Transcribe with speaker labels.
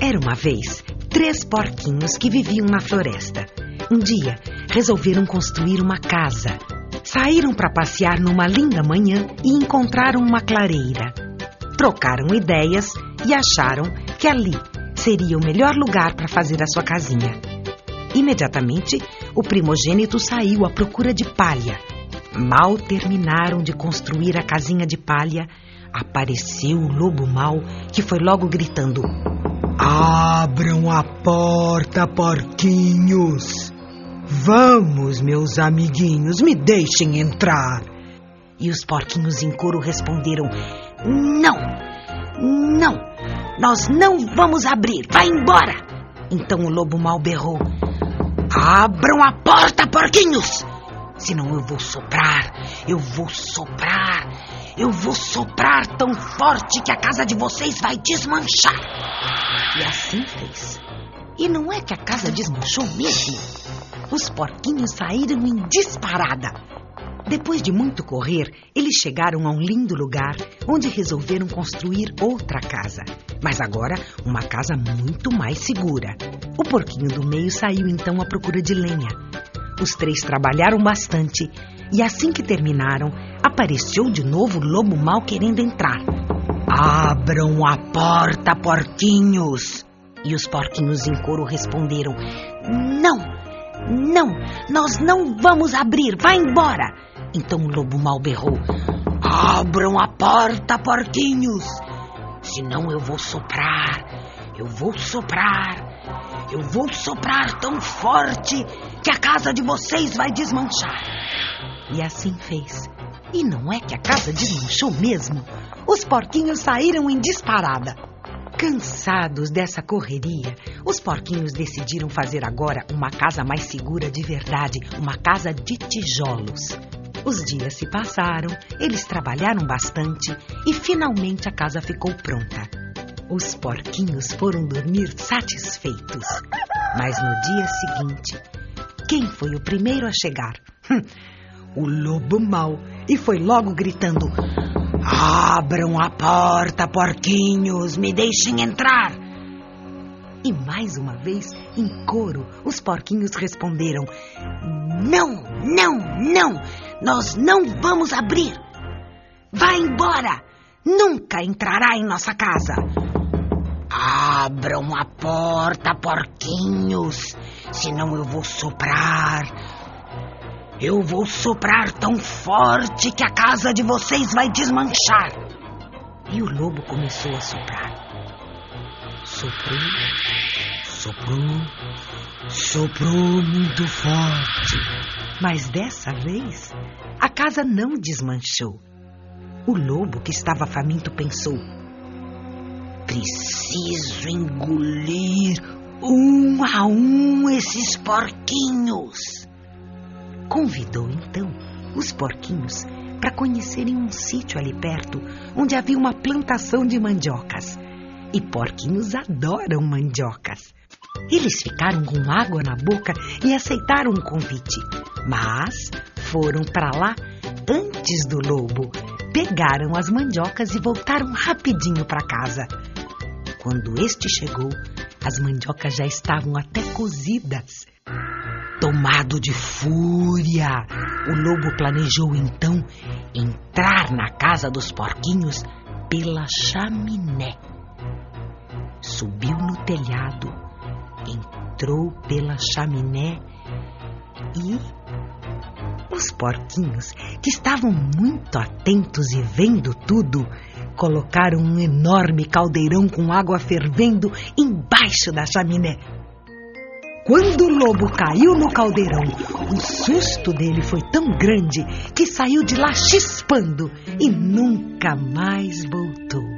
Speaker 1: Era uma vez três porquinhos que viviam na floresta. Um dia resolveram construir uma casa. Saíram para passear numa linda manhã e encontraram uma clareira. Trocaram ideias e acharam que ali seria o melhor lugar para fazer a sua casinha. Imediatamente, o primogênito saiu à procura de palha. Mal terminaram de construir a casinha de palha, apareceu o lobo mau que foi logo gritando:
Speaker 2: Abram a porta, porquinhos! Vamos, meus amiguinhos, me deixem entrar!
Speaker 1: E os porquinhos em coro responderam: Não! Não! Nós não vamos abrir! Vai embora! Então o lobo mal berrou: Abram a porta, porquinhos! Senão eu vou soprar, eu vou soprar, eu vou soprar tão forte que a casa de vocês vai desmanchar. E assim fez. E não é que a casa desmanchou mesmo? Os porquinhos saíram em disparada. Depois de muito correr, eles chegaram a um lindo lugar onde resolveram construir outra casa. Mas agora, uma casa muito mais segura. O porquinho do meio saiu então à procura de lenha. Os três trabalharam bastante e assim que terminaram, apareceu de novo o lobo mal querendo entrar. Abram a porta, porquinhos! E os porquinhos em coro responderam: Não, não, nós não vamos abrir, vá embora! Então o lobo mal berrou: Abram a porta, porquinhos! Senão eu vou soprar, eu vou soprar, eu vou soprar tão forte que a casa de vocês vai desmanchar. E assim fez. E não é que a casa desmanchou mesmo? Os porquinhos saíram em disparada. Cansados dessa correria, os porquinhos decidiram fazer agora uma casa mais segura de verdade, uma casa de tijolos. Os dias se passaram, eles trabalharam bastante e finalmente a casa ficou pronta. Os porquinhos foram dormir satisfeitos. Mas no dia seguinte, quem foi o primeiro a chegar? O lobo mau e foi logo gritando: Abram a porta, porquinhos, me deixem entrar. E mais uma vez, em coro, os porquinhos responderam: Não, não, não, nós não vamos abrir. Vá embora, nunca entrará em nossa casa. Abram a porta, porquinhos, senão eu vou soprar eu vou soprar tão forte que a casa de vocês vai desmanchar. E o lobo começou a soprar. Soprou, soprou, soprou muito forte. Mas dessa vez, a casa não desmanchou. O lobo, que estava faminto, pensou: preciso engolir um a um esses porquinhos. Convidou então os porquinhos para conhecerem um sítio ali perto onde havia uma plantação de mandiocas. E porquinhos adoram mandiocas. Eles ficaram com água na boca e aceitaram o convite, mas foram para lá antes do lobo. Pegaram as mandiocas e voltaram rapidinho para casa. Quando este chegou, as mandiocas já estavam até cozidas. Tomado de fúria, o lobo planejou então entrar na casa dos porquinhos pela chaminé. Subiu no telhado, entrou pela chaminé e os porquinhos, que estavam muito atentos e vendo tudo, colocaram um enorme caldeirão com água fervendo embaixo da chaminé. Quando o lobo caiu no caldeirão, o susto dele foi tão grande que saiu de lá chispando e nunca mais voltou.